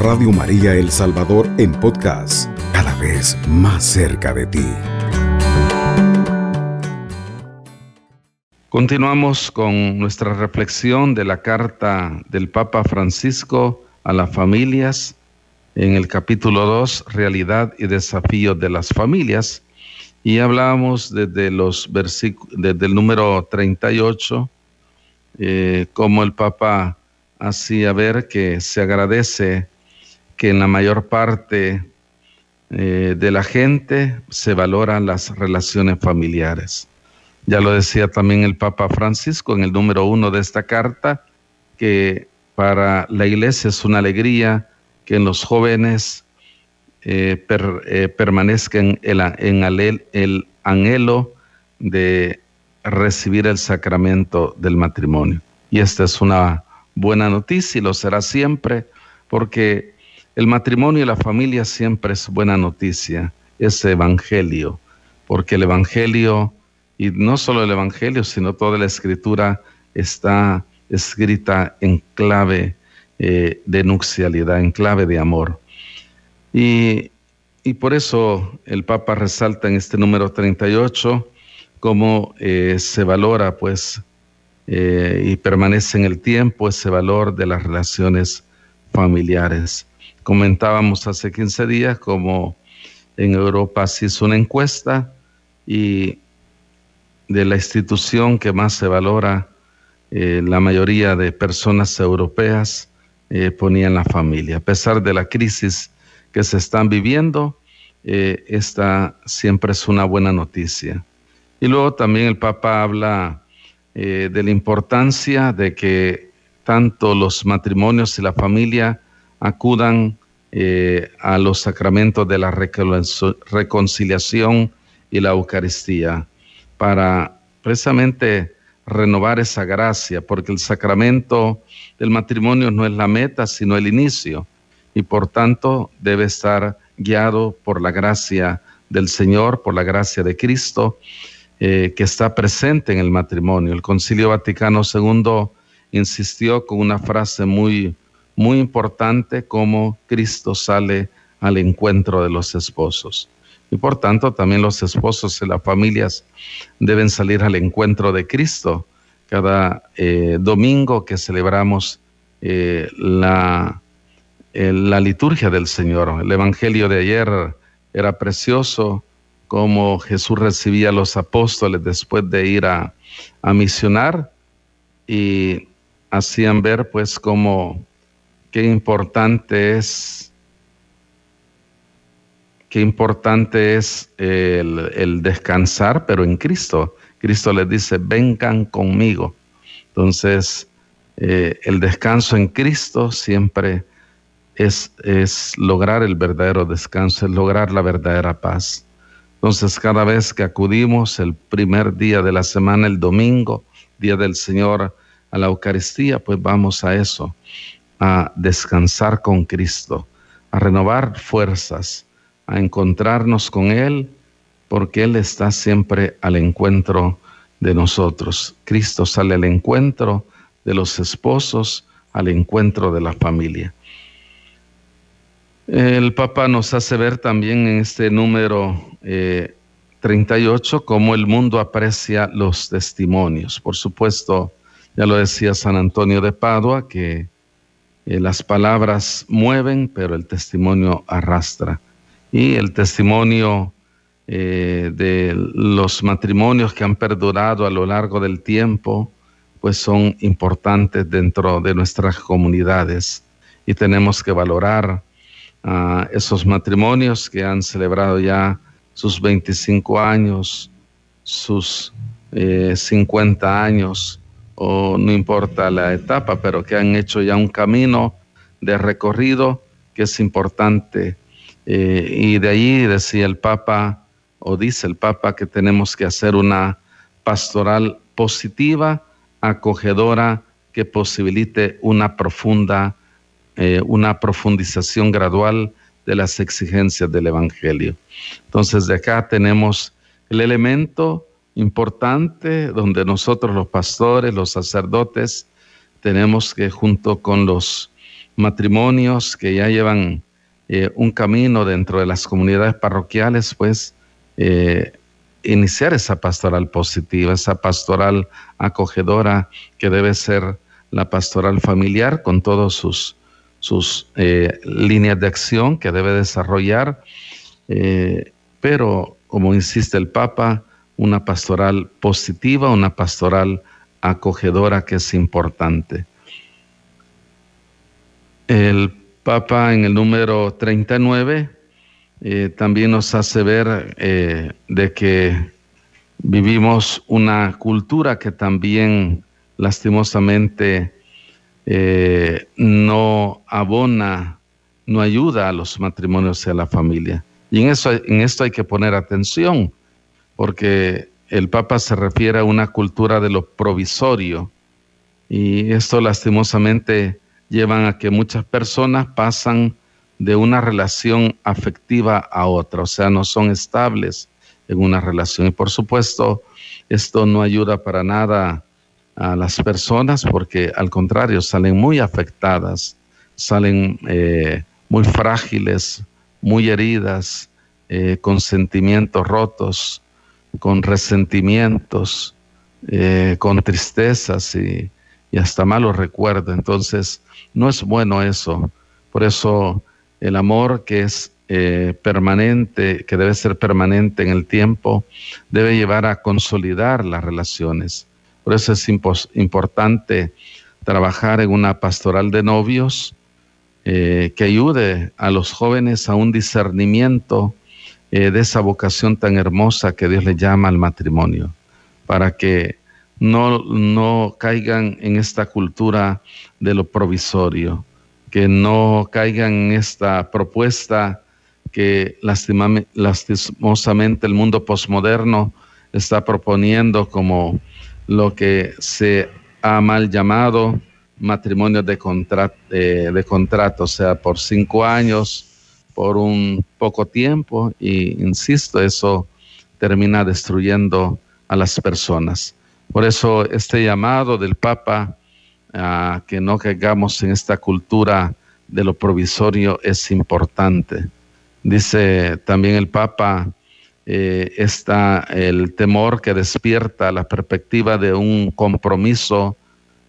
Radio María El Salvador en podcast, cada vez más cerca de ti. Continuamos con nuestra reflexión de la carta del Papa Francisco a las familias en el capítulo 2, Realidad y Desafíos de las Familias. Y hablábamos desde, los desde el número 38, eh, como el Papa hacía ver que se agradece que en la mayor parte eh, de la gente se valoran las relaciones familiares. Ya lo decía también el Papa Francisco en el número uno de esta carta, que para la iglesia es una alegría que en los jóvenes eh, eh, permanezcan en el anhelo de recibir el sacramento del matrimonio. Y esta es una buena noticia y lo será siempre, porque el matrimonio y la familia siempre es buena noticia, es evangelio, porque el evangelio, y no solo el evangelio, sino toda la escritura está escrita en clave eh, de nupcialidad, en clave de amor. Y, por eso el Papa resalta en este número 38 cómo eh, se valora pues eh, y permanece en el tiempo ese valor de las relaciones familiares. Comentábamos hace 15 días como en Europa se hizo una encuesta y de la institución que más se valora, eh, la mayoría de personas europeas eh, ponían la familia. A pesar de la crisis que se están viviendo, esta siempre es una buena noticia. Y luego también el Papa habla eh, de la importancia de que tanto los matrimonios y la familia acudan eh, a los sacramentos de la reconciliación y la Eucaristía para precisamente renovar esa gracia, porque el sacramento del matrimonio no es la meta, sino el inicio, y por tanto debe estar guiado por la gracia del Señor, por la gracia de Cristo, eh, que está presente en el matrimonio. El Concilio Vaticano II insistió con una frase muy, muy importante como Cristo sale al encuentro de los esposos. Y por tanto también los esposos y las familias deben salir al encuentro de Cristo cada eh, domingo que celebramos eh, la, la liturgia del Señor. El Evangelio de ayer era precioso cómo Jesús recibía a los apóstoles después de ir a, misionar y hacían ver pues cómo qué importante es qué importante es el, descansar, pero en Cristo. Cristo les dice, vengan conmigo. Entonces, eh, el descanso en Cristo siempre es, es lograr el verdadero descanso, es lograr la verdadera paz. Entonces, cada vez que acudimos el primer día de la semana, el domingo, día del Señor, a la Eucaristía, pues vamos a eso, a descansar con Cristo, a renovar fuerzas, a encontrarnos con Él, porque Él está siempre al encuentro de nosotros. Cristo sale al encuentro de los esposos, al encuentro de la familia. El Papa nos hace ver también en este número 38 eh, cómo el mundo aprecia los testimonios. Por supuesto, ya lo decía San Antonio de Padua, que eh, las palabras mueven, pero el testimonio arrastra. Y el testimonio eh, de los matrimonios que han perdurado a lo largo del tiempo, pues son importantes dentro de nuestras comunidades y tenemos que valorar a esos matrimonios que han celebrado ya sus 25 años, sus 50 eh, años, o no importa la etapa, pero que han hecho ya un camino de recorrido que es importante. Eh, y de ahí decía el Papa, o dice el Papa, que tenemos que hacer una pastoral positiva, acogedora, que posibilite una profunda eh, una profundización gradual de las exigencias del Evangelio. Entonces, de acá tenemos el elemento importante donde nosotros los pastores, los sacerdotes, tenemos que junto con los matrimonios que ya llevan eh, un camino dentro de las comunidades parroquiales, pues eh, iniciar esa pastoral positiva, esa pastoral acogedora que debe ser la pastoral familiar con todos sus, sus eh, líneas de acción que debe desarrollar, pero como insiste el Papa, una pastoral positiva, una pastoral acogedora que es importante. El Papa en el número 39 eh, también nos hace ver eh, de que vivimos una cultura que también lastimosamente eh, no abona, no ayuda a los matrimonios y a la familia. Y en, eso, en esto hay que poner atención, porque el Papa se refiere a una cultura de lo provisorio, y esto lastimosamente llevan a que muchas personas pasan de una relación afectiva a otra, o sea, no son estables en una relación. Y por supuesto, esto no ayuda para nada a las personas porque al contrario, salen muy afectadas, salen eh, muy frágiles, muy heridas, eh, con sentimientos rotos, con resentimientos, eh, con tristezas y, hasta malos recuerdos. Entonces, no es bueno eso. Por eso el amor que es eh, permanente, que debe ser permanente en el tiempo, debe llevar a consolidar las relaciones. Por eso es importante trabajar en una pastoral de novios eh, que ayude a los jóvenes a un discernimiento eh, de esa vocación tan hermosa que Dios le llama al matrimonio, para que no, no caigan en esta cultura de lo provisorio, que no caigan en esta propuesta que lastimosamente el mundo posmoderno está proponiendo como lo que se ha mal llamado matrimonio de, eh, de contrato, o sea, por cinco años, por un poco tiempo, y insisto, eso termina destruyendo a las personas. Por eso este llamado del Papa a que no caigamos en esta cultura de lo provisorio es importante. Dice también el Papa, eh, está el temor que despierta la perspectiva de un compromiso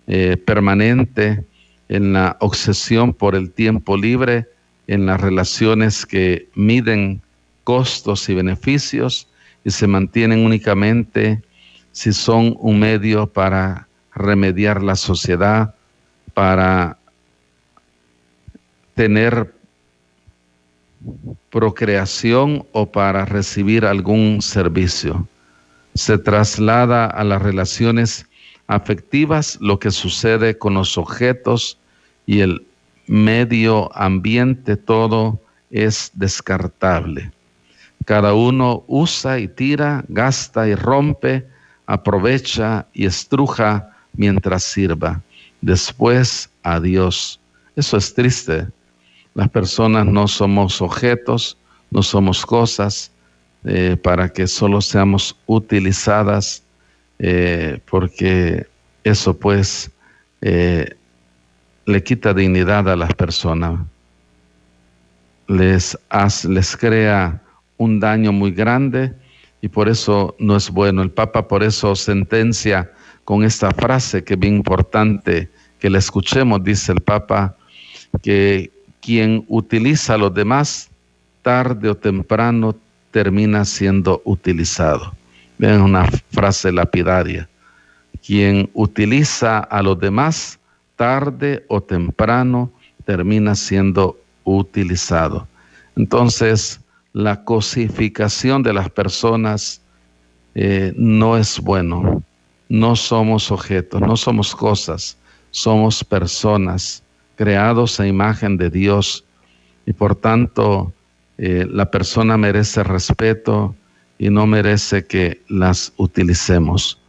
eh, permanente en la obsesión por el tiempo libre, en las relaciones que miden costos y beneficios y se mantienen únicamente si son un medio para remediar la sociedad, para tener procreación o para recibir algún servicio. Se traslada a las relaciones afectivas lo que sucede con los objetos y el medio ambiente, todo es descartable. Cada uno usa y tira, gasta y rompe aprovecha y estruja mientras sirva. Después, adiós. Eso es triste. Las personas no somos objetos, no somos cosas eh, para que solo seamos utilizadas, eh, porque eso pues eh, le quita dignidad a las personas, les, les crea un daño muy grande y por eso no es bueno. El Papa por eso sentencia con esta frase que es bien importante que la escuchemos, dice el Papa, que quien utiliza a los demás, tarde o temprano termina siendo utilizado. Vean una frase lapidaria. Quien utiliza a los demás, tarde o temprano termina siendo utilizado. Entonces, la cosificación de las personas eh, no es bueno. No somos objetos, no somos cosas, somos personas creados a imagen de Dios y por tanto eh, la persona merece respeto y no merece que las utilicemos.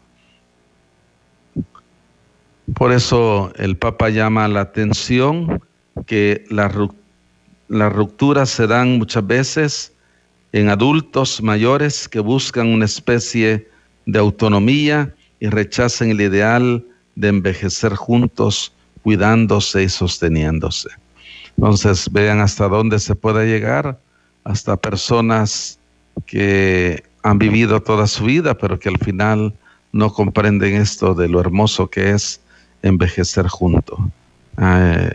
Por eso el Papa llama la atención que las rupturas se dan muchas veces en adultos mayores que buscan una especie de autonomía y rechazan el ideal de envejecer juntos, cuidándose y sosteniéndose. Entonces vean hasta dónde se puede llegar, hasta personas que han vivido toda su vida, pero que al final no comprenden esto de lo hermoso que es envejecer junto. Ah,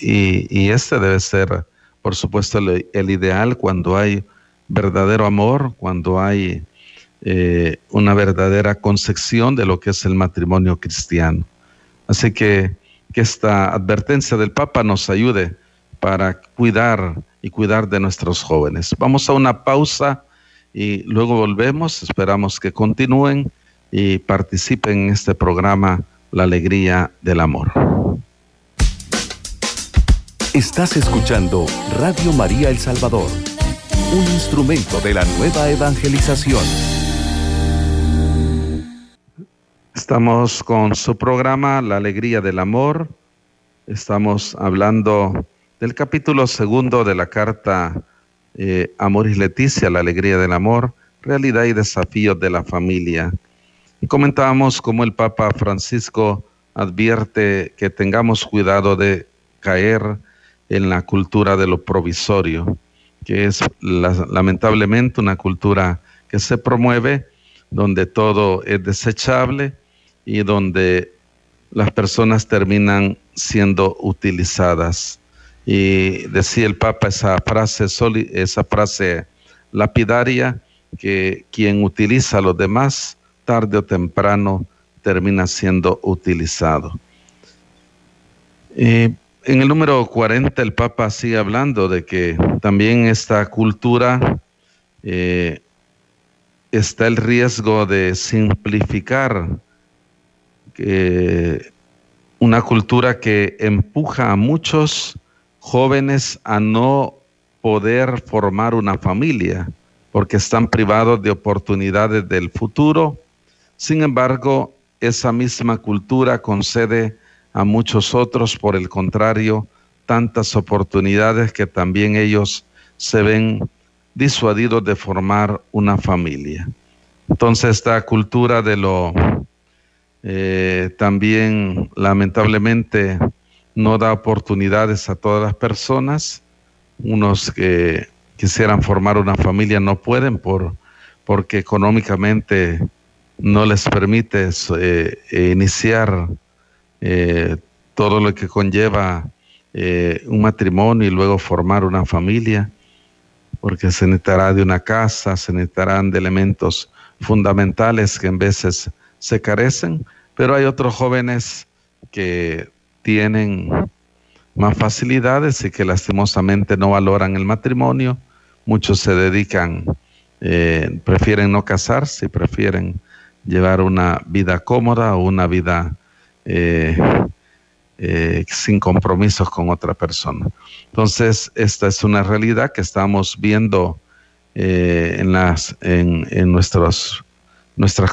y, este debe ser, por supuesto, el, ideal cuando hay verdadero amor, cuando hay eh, una verdadera concepción de lo que es el matrimonio cristiano. Así que que esta advertencia del Papa nos ayude para cuidar y cuidar de nuestros jóvenes. Vamos a una pausa y luego volvemos. Esperamos que continúen y participen en este programa La Alegría del Amor. Estás escuchando Radio María El Salvador, un instrumento de la nueva evangelización. Estamos con su programa La Alegría del Amor. Estamos hablando del capítulo segundo de la carta eh, Amor y Leticia, La Alegría del Amor, Realidad y Desafíos de la Familia. Comentábamos cómo el Papa Francisco advierte que tengamos cuidado de caer en la cultura de lo provisorio, que es lamentablemente una cultura que se promueve donde todo es desechable y donde las personas terminan siendo utilizadas. Y decía el Papa esa frase, esa frase lapidaria, que quien utiliza a los demás tarde o temprano termina siendo utilizado. en el número 40 el Papa sigue hablando de que también esta cultura eh, está el riesgo de simplificar una cultura que empuja a muchos jóvenes a no poder formar una familia porque están privados de oportunidades del futuro sin embargo, esa misma cultura concede a muchos otros, por el contrario, tantas oportunidades que también ellos se ven disuadidos de formar una familia. Entonces esta cultura de lo eh, también lamentablemente no da oportunidades a todas las personas. Unos que quisieran formar una familia no pueden por, porque económicamente no les permite eh, iniciar eh, todo lo que conlleva eh, un matrimonio y luego formar una familia, porque se necesitará de una casa, se necesitarán de elementos fundamentales que en veces se carecen, pero hay otros jóvenes que tienen más facilidades y que lastimosamente no valoran el matrimonio. Muchos se dedican, prefieren no casarse, prefieren llevar una vida cómoda o una vida eh, eh, sin compromisos con otra persona. Entonces, esta es una realidad que estamos viendo eh, en, las, en, en nuestras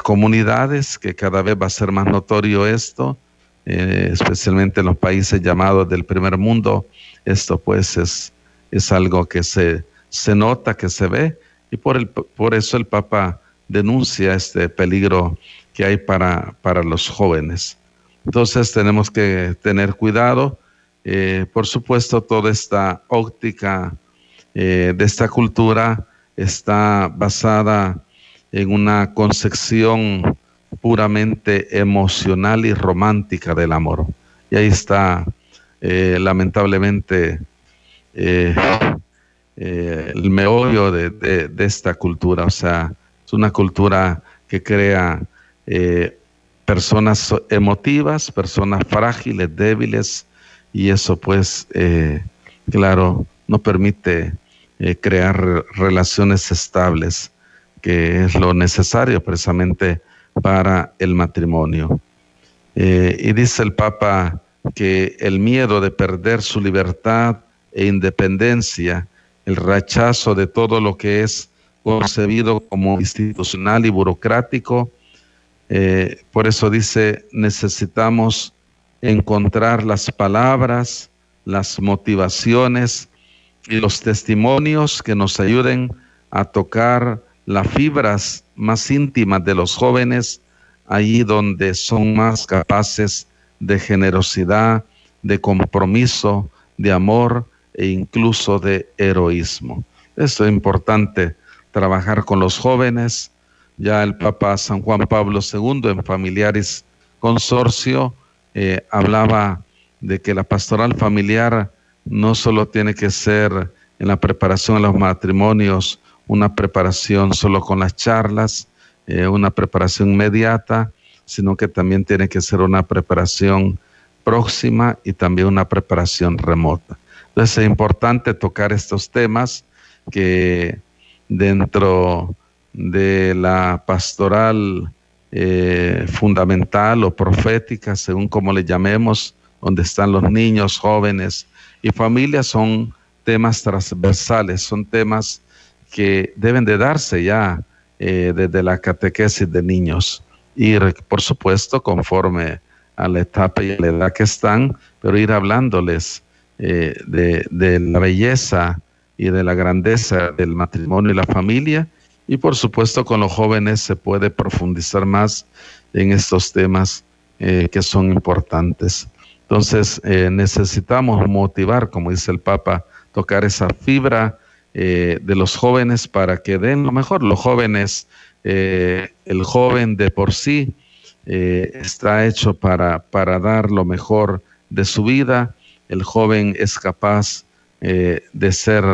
comunidades, que cada vez va a ser más notorio esto, especialmente en los países llamados del primer mundo. Esto pues es, es algo que se, se nota, que se ve, y por, el, por eso el Papa denuncia este peligro que hay para, para los jóvenes. Entonces tenemos que tener cuidado. Eh, por supuesto, toda esta óptica eh, de esta cultura está basada en una concepción puramente emocional y romántica del amor. Y ahí está, eh, lamentablemente, el meollo de, de, esta cultura. O sea, es una cultura que crea eh, personas emotivas, personas frágiles, débiles, y eso pues, eh, claro, no permite eh, crear relaciones estables, que es lo necesario precisamente para el matrimonio. y dice el Papa que el miedo de perder su libertad e independencia, el rechazo de todo lo que es concebido como institucional y burocrático. Eh, por eso dice, necesitamos encontrar las palabras, las motivaciones y los testimonios que nos ayuden a tocar las fibras más íntimas de los jóvenes, allí donde son más capaces de generosidad, de compromiso, de amor e incluso de heroísmo. Esto es importante, trabajar con los jóvenes. Ya el Papa San Juan Pablo II en Familiares Consorcio eh, hablaba de que la pastoral familiar no solo tiene que ser en la preparación de los matrimonios, una preparación solo con las charlas, eh, una preparación inmediata, sino que también tiene que ser una preparación próxima y también una preparación remota. Entonces es importante tocar estos temas que dentro de la pastoral eh, fundamental o profética, según como le llamemos, donde están los niños, jóvenes y familias, son temas transversales, son temas que deben de darse ya eh, desde la catequesis de niños. Y por supuesto conforme a la etapa y a la edad que están, pero ir hablándoles eh, de, de la belleza y de la grandeza del matrimonio y la familia y por supuesto con los jóvenes se puede profundizar más en estos temas eh, que son importantes. Entonces necesitamos motivar, como dice el Papa, tocar esa fibra eh, de los jóvenes para que den lo mejor. Los jóvenes, eh, el joven de por sí eh, está hecho para, para dar lo mejor de su vida. El joven es capaz de ser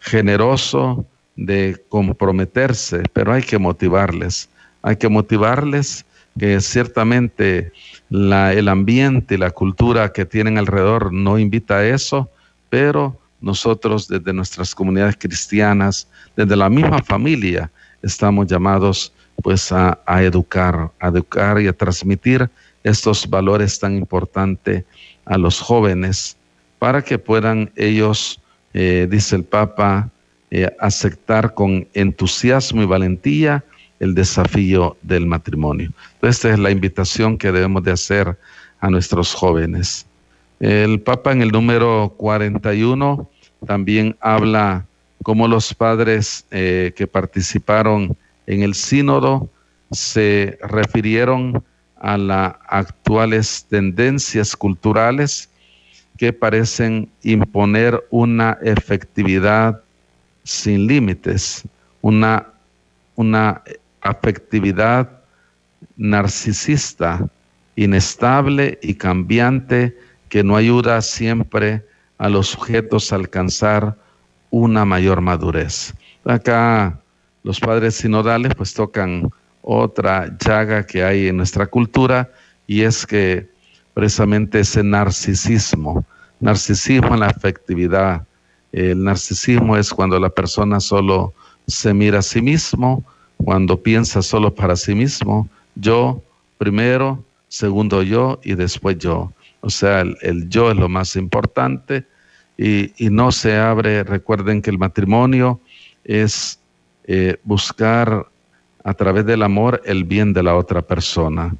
generoso, de comprometerse, pero hay que motivarles. Hay que motivarles que ciertamente el ambiente y la cultura que tienen alrededor no invita a eso, pero nosotros desde nuestras comunidades cristianas, desde la misma familia, estamos llamados pues a, educar, a educar y a transmitir estos valores tan importantes a los jóvenes para que puedan ellos, eh, dice el Papa, eh, aceptar con entusiasmo y valentía el desafío del matrimonio. esta es la invitación que debemos de hacer a nuestros jóvenes. El Papa en el número 41 también habla cómo los padres eh, que participaron en el sínodo se refirieron a las actuales tendencias culturales que parecen imponer una efectividad sin límites, una, una afectividad narcisista, inestable y cambiante que no ayuda siempre a los sujetos a alcanzar una mayor madurez. Acá los padres sinodales pues tocan otra llaga que hay en nuestra cultura y es que precisamente ese narcisismo, narcisismo en la afectividad. El narcisismo es cuando la persona solo se mira a sí mismo, cuando piensa solo para sí mismo, yo primero, segundo yo y después yo. O sea, el, yo es lo más importante y, no se abre. Recuerden que el matrimonio es eh, buscar a través del amor el bien de la otra persona.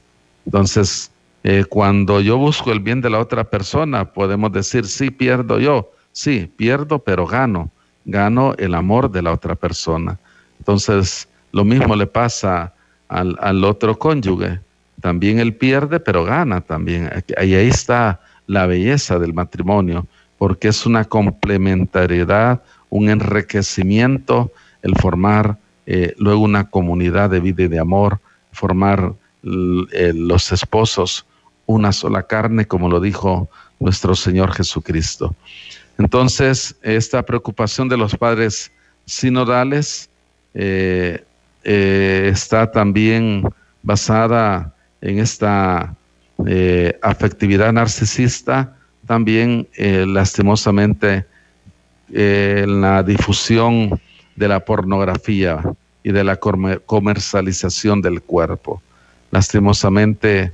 Entonces, eh, cuando yo busco el bien de la otra persona, podemos decir, sí, pierdo yo, sí, pierdo, pero gano, gano el amor de la otra persona. Entonces, lo mismo le pasa al, al otro cónyuge también él pierde, pero gana también. Y ahí está la belleza del matrimonio, porque es una complementariedad, un enriquecimiento, el formar eh, luego una comunidad de vida y de amor, formar eh, los esposos una sola carne, como lo dijo nuestro Señor Jesucristo. Entonces, esta preocupación de los padres sinodales eh, está también basada en esta eh, afectividad narcisista, también eh, lastimosamente eh, en la difusión de la pornografía y de la comercialización del cuerpo. Lastimosamente,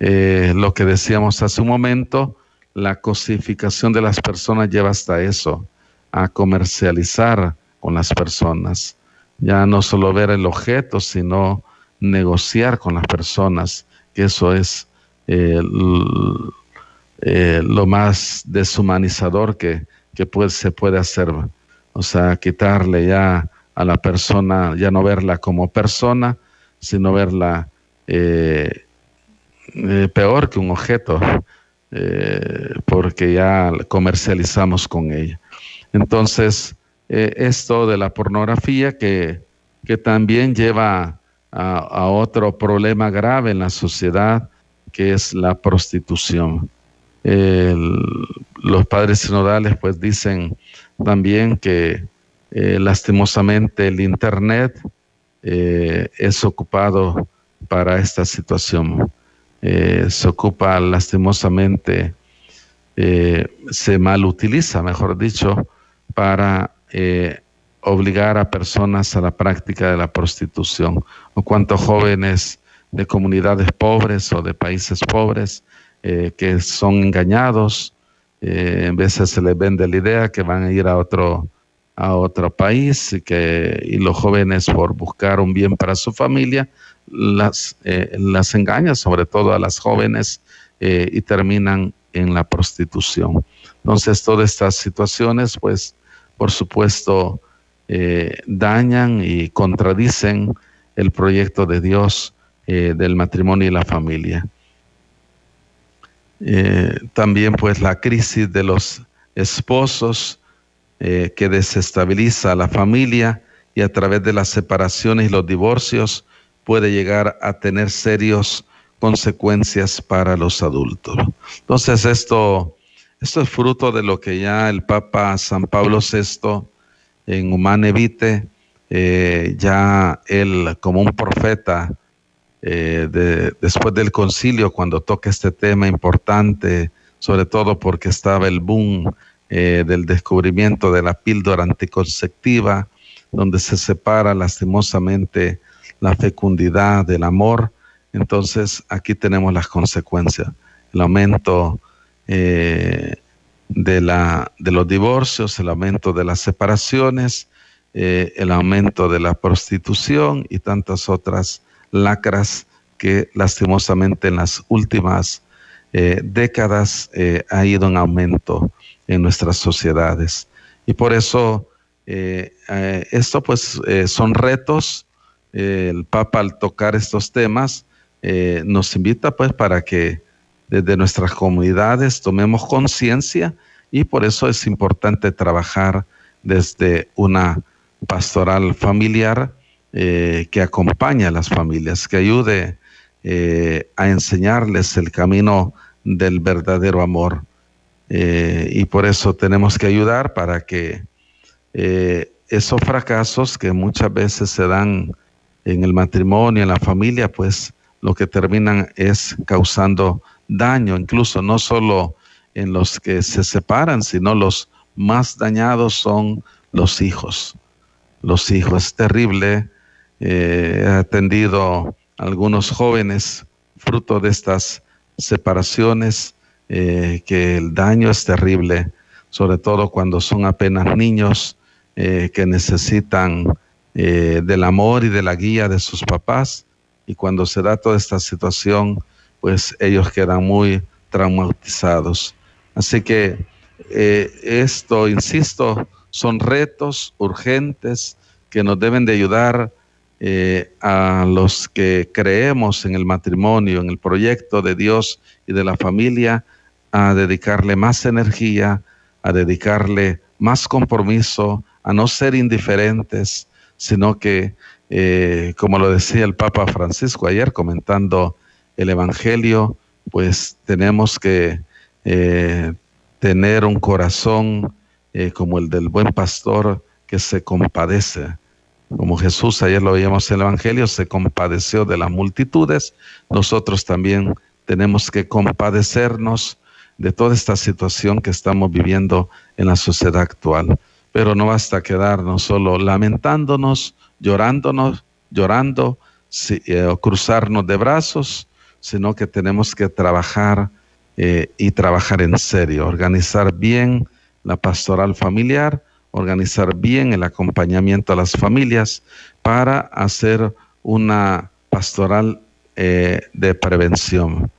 lo que decíamos hace un momento, la cosificación de las personas lleva hasta eso, a comercializar con las personas. Ya no solo ver el objeto, sino negociar con las personas, que eso es eh, eh, lo más deshumanizador que, se puede hacer. O sea, quitarle ya a la persona, ya no verla como persona, sino verla eh, peor que un objeto, porque ya comercializamos con ella. Entonces, eh, esto de la pornografía que, que también lleva a, otro problema grave en la sociedad, que es la prostitución. los padres sinodales pues dicen también que eh, lastimosamente el Internet eh, es ocupado para esta situación. Se ocupa lastimosamente, se mal utiliza, mejor dicho, para eh, obligar a personas a la práctica de la prostitución, o cuántos jóvenes de comunidades pobres o de países pobres eh, que son engañados, eh, en veces se les vende la idea que van a ir a otro, a otro país y que y los jóvenes por buscar un bien para su familia las, las engañan, sobre todo a las jóvenes, y terminan en la prostitución. Entonces, todas estas situaciones, pues, por supuesto, eh, dañan y contradicen el proyecto de Dios eh, del matrimonio y la familia. Eh, también pues la crisis de los esposos que desestabiliza a la familia y a través de las separaciones y los divorcios puede llegar a tener serios consecuencias para los adultos. Entonces esto esto es fruto de lo que ya el Papa San Pablo VI en Humane Vitae, eh, ya él como un profeta, eh, después del concilio, cuando toca este tema importante, sobre todo porque estaba el boom eh, del descubrimiento de la píldora anticonceptiva, donde se separa lastimosamente la fecundidad del amor. Entonces aquí tenemos las consecuencias, el aumento eh, de, la, de los divorcios, el aumento de las separaciones, eh, el aumento de la prostitución y tantas otras lacras que lastimosamente en las últimas eh, décadas ha ido en aumento en nuestras sociedades. Y por eso esto pues son retos. El Papa al tocar estos temas nos invita pues para que desde nuestras comunidades tomemos conciencia y por eso es importante trabajar desde una pastoral familiar eh, que acompañe a las familias, que ayude eh, a enseñarles el camino del verdadero amor. Eh, y por eso tenemos que ayudar para que esos fracasos que muchas veces se dan en el matrimonio, en la familia, pues lo que terminan es causando daño, incluso no solo en los que se separan, sino los más dañados son los hijos. Los hijos, es terrible. Eh, he atendido a algunos jóvenes fruto de estas separaciones, eh, que el daño es terrible, sobre todo cuando son apenas niños eh, que necesitan del amor y de la guía de sus papás. Y cuando se da toda esta situación, pues ellos quedan muy traumatizados. Así que eh, esto, insisto, son retos urgentes que nos deben de ayudar eh, a los que creemos en el matrimonio, en el proyecto de Dios y de la familia, a dedicarle más energía, a dedicarle más compromiso, a no ser indiferentes, sino que, eh, como lo decía el Papa Francisco ayer comentando el Evangelio, pues tenemos que eh, tener un corazón eh, como el del buen pastor que se compadece. Como Jesús, ayer lo veíamos en el Evangelio, se compadeció de las multitudes, nosotros también tenemos que compadecernos de toda esta situación que estamos viviendo en la sociedad actual. Pero no basta quedarnos solo lamentándonos, llorándonos, llorando, eh, cruzarnos de brazos, sino que tenemos que trabajar eh, y trabajar en serio, organizar bien la pastoral familiar, organizar bien el acompañamiento a las familias para hacer una pastoral eh, de prevención.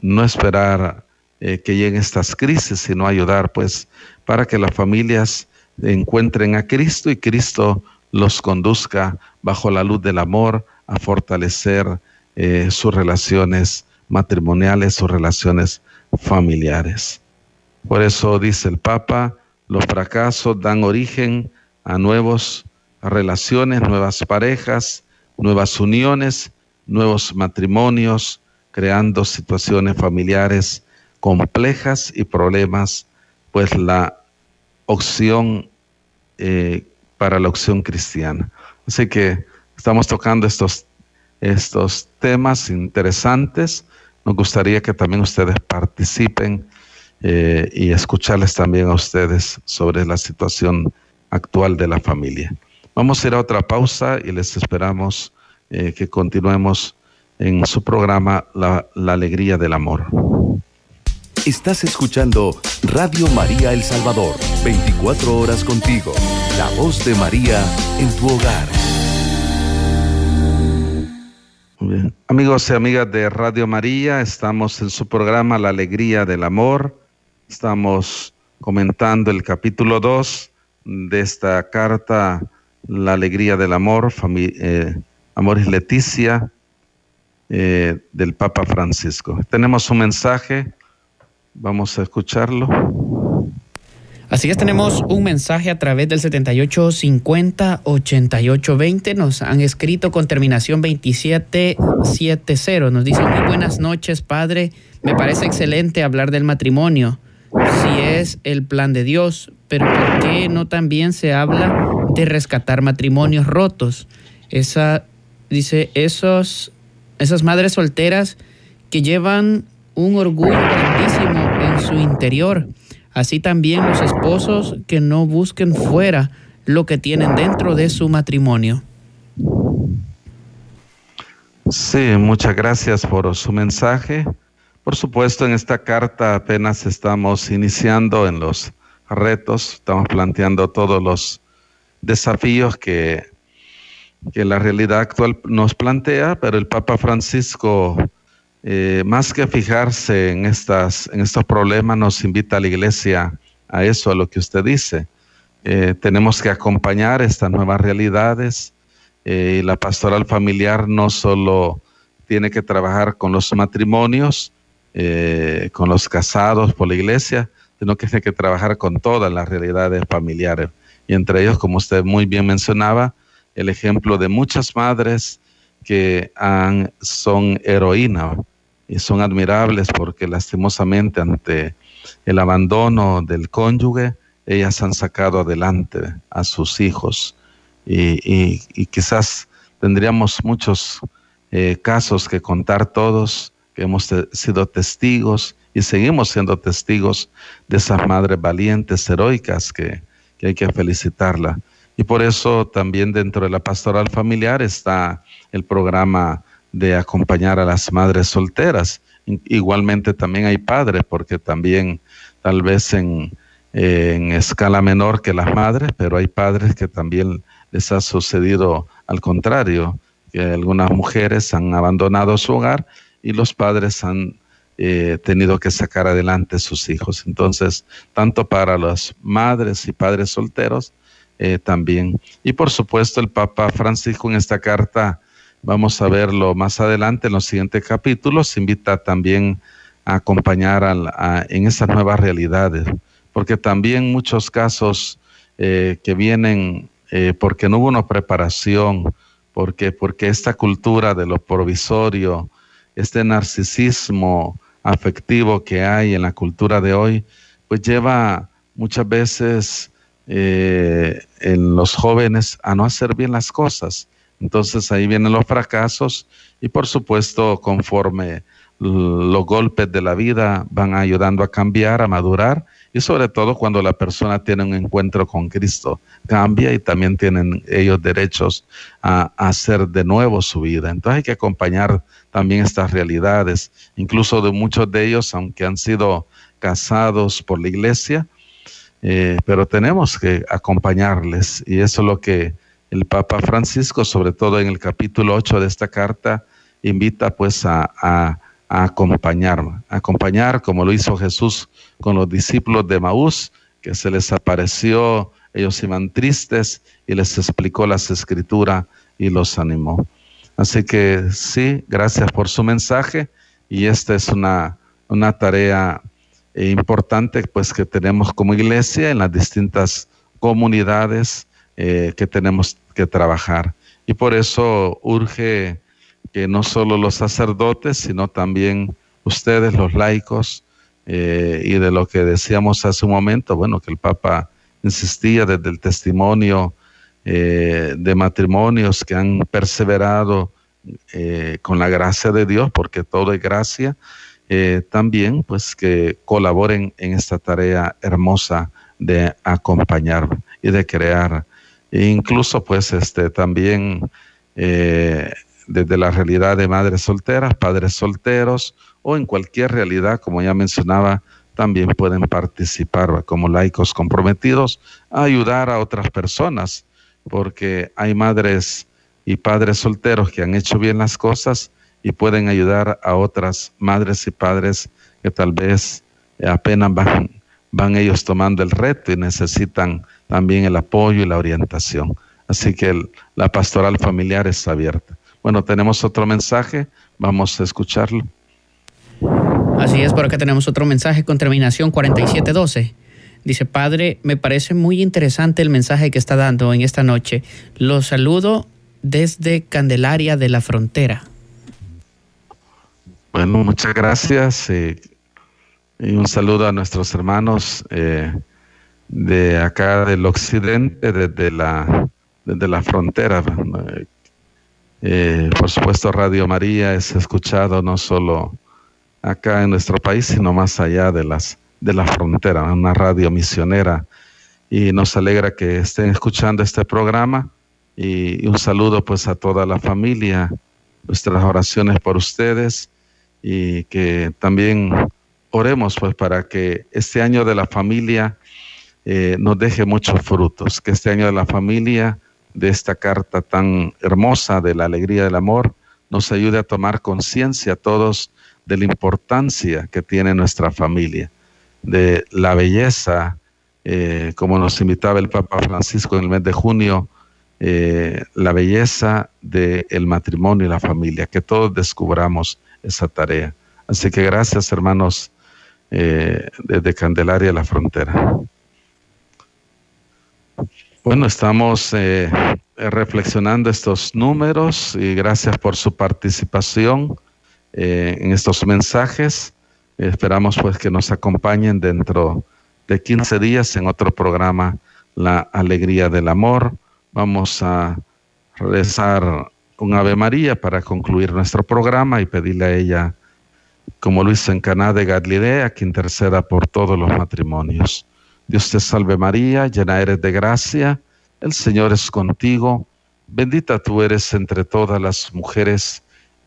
No esperar que lleguen estas crisis, sino ayudar pues para que las familias encuentren a Cristo y Cristo los conduzca bajo la luz del amor a fortalecer eh, sus relaciones matrimoniales, sus relaciones familiares. Por eso dice el Papa, Los fracasos dan origen a nuevas relaciones, nuevas parejas, nuevas uniones, nuevos matrimonios, creando situaciones familiares complejas y problemas, pues la opción eh, para la opción cristiana. Así que estamos tocando estos, estos temas interesantes. Nos gustaría que también ustedes participen eh, y escucharles también a ustedes sobre la situación actual de la familia. Vamos a ir a otra pausa y les esperamos eh, que continuemos en su programa la, la Alegría del Amor. Estás escuchando Radio María El Salvador, 24 horas contigo, la voz de María en tu hogar. Amigos y amigas de Radio María, estamos en su programa La Alegría del Amor. Estamos comentando el capítulo 2 de esta carta, La Alegría del Amor, eh, Amor y Leticia, eh, del Papa Francisco. Tenemos un mensaje Vamos a escucharlo. Así es, tenemos un mensaje a través del 7850-8820. Nos han escrito con terminación 2770. Nos dicen, muy buenas noches, padre. Me parece excelente hablar del matrimonio, si es el plan de Dios, pero ¿por qué no también se habla de rescatar matrimonios rotos? Esa, dice, esos, esas madres solteras que llevan un orgullo grandísimo Así también los esposos que no busquen fuera lo que tienen dentro de su matrimonio. Sí, muchas gracias por su mensaje. Por supuesto, en esta carta apenas estamos iniciando en los retos, estamos planteando todos los desafíos que, que la realidad actual nos plantea, pero el Papa Francisco eh, más que fijarse en, estas, en estos problemas, nos invita la iglesia a eso, a lo que usted dice. Eh, tenemos que acompañar estas nuevas realidades eh, y la pastoral familiar no solo tiene que trabajar con los matrimonios, con los casados por la iglesia, sino que tiene que trabajar con todas las realidades familiares. Y entre ellos, como usted muy bien mencionaba, el ejemplo de muchas madres que son heroínas son admirables porque lastimosamente ante el abandono del cónyuge, ellas han sacado adelante a sus hijos y, quizás tendríamos muchos eh, casos que contar todos, que hemos sido testigos y seguimos siendo testigos de esas madres valientes, heroicas, que, que hay que felicitarla. Y por eso también dentro de la pastoral familiar está el programa de acompañar a las madres solteras. Igualmente también hay padres, porque también tal vez en, en escala menor que las madres, pero hay padres que también les ha sucedido al contrario, que algunas mujeres han abandonado su hogar y los padres han eh, tenido que sacar adelante sus hijos. Entonces, tanto para las madres y padres solteros, eh, también. Y por supuesto el Papa Francisco en esta carta, vamos a verlo más adelante en los siguientes capítulos, invita también a acompañar en esas nuevas realidades, porque también muchos casos eh, que vienen eh, porque no hubo una preparación, porque, porque esta cultura de lo provisorio, este narcisismo afectivo que hay en la cultura de hoy, pues lleva muchas veces eh, en los jóvenes a no hacer bien las cosas. Entonces ahí vienen los fracasos y por supuesto conforme los golpes de la vida van ayudando a cambiar, a madurar y sobre todo cuando la persona tiene un encuentro con Cristo, cambia y también tienen ellos derechos a, hacer de nuevo su vida. Entonces hay que acompañar también estas realidades, incluso de muchos de ellos, aunque han sido casados por la iglesia, eh, pero tenemos que acompañarles y eso es lo que el Papa Francisco, sobre todo en el capítulo 8 de esta carta, invita pues a, acompañar, acompañar como lo hizo Jesús con los discípulos de Maús, que se les apareció, ellos iban tristes y les explicó las escrituras y los animó. Así que sí, gracias por su mensaje y esta es una, una tarea importante pues que tenemos como iglesia en las distintas comunidades eh, que tenemos que trabajar. Y por eso urge que no solo los sacerdotes, sino también ustedes, los laicos, eh, y de lo que decíamos hace un momento, bueno, que el Papa insistía desde el testimonio eh, de matrimonios que han perseverado con la gracia de Dios, porque todo es gracia, también pues que colaboren en esta tarea hermosa de acompañar y de crear. E incluso pues este también eh, desde la realidad de madres solteras, padres solteros o en cualquier realidad, como ya mencionaba, también pueden participar como laicos comprometidos a ayudar a otras personas, porque hay madres y padres solteros que han hecho bien las cosas y pueden ayudar a otras madres y padres que tal vez apenas van van ellos tomando el reto y necesitan también el apoyo y la orientación. Así que la pastoral familiar está abierta. Bueno, tenemos otro mensaje, vamos a escucharlo. Así es, por acá tenemos otro mensaje con terminación 4712. Dice, Padre, me parece muy interesante el mensaje que está dando en esta noche. Los saludo desde Candelaria de la Frontera. Bueno, muchas gracias. Eh, y un saludo a nuestros hermanos eh, de acá del occidente, desde la, desde la frontera. Eh, por supuesto, Radio María es escuchado no solo acá en nuestro país, sino más allá de, las, de la frontera, una radio misionera. Y nos alegra que estén escuchando este programa. Y, y un saludo pues a toda la familia, nuestras oraciones por ustedes y que también oremos pues para que este año de la familia eh, nos deje muchos frutos, que este año de la familia, de esta carta tan hermosa de la alegría del amor, nos ayude a tomar conciencia a todos de la importancia que tiene nuestra familia, de la belleza, eh, como nos invitaba el Papa Francisco en el mes de junio, eh, la belleza del matrimonio y la familia, que todos descubramos esa tarea. Así que gracias hermanos eh, desde Candelaria a la frontera. Bueno, estamos eh, reflexionando estos números y gracias por su participación eh, en estos mensajes. Esperamos pues que nos acompañen dentro de 15 días en otro programa, La Alegría del Amor. Vamos a rezar un Ave María para concluir nuestro programa y pedirle a ella como lo hizo en Caná de Galilea, que interceda por todos los matrimonios. Dios te salve María, llena eres de gracia, el Señor es contigo, bendita tú eres entre todas las mujeres,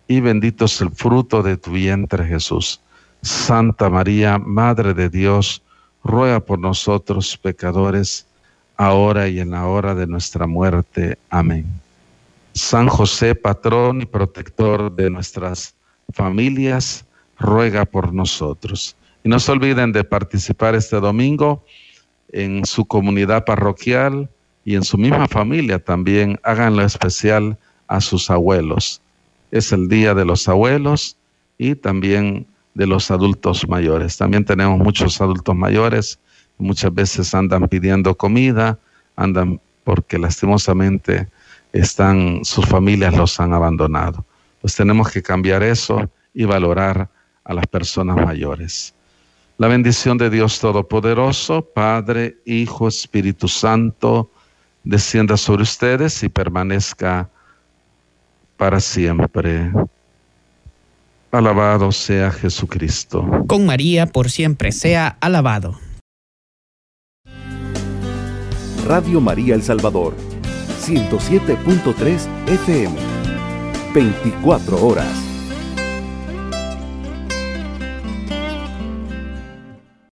y bendito es el fruto de tu vientre Jesús. Santa María, Madre de Dios, ruega por nosotros pecadores, ahora y en la hora de nuestra muerte. Amén. San José, patrón y protector de nuestras familias, ruega por nosotros. Y no se olviden de participar este domingo en su comunidad parroquial y en su misma familia también. Háganlo especial a sus abuelos. Es el día de los abuelos y también de los adultos mayores. También tenemos muchos adultos mayores, muchas veces andan pidiendo comida, andan porque lastimosamente están, sus familias los han abandonado. Pues tenemos que cambiar eso y valorar a las personas mayores. La bendición de Dios Todopoderoso, Padre, Hijo, Espíritu Santo, descienda sobre ustedes y permanezca para siempre. Alabado sea Jesucristo. Con María por siempre sea alabado. Radio María El Salvador, 107.3 FM, 24 horas.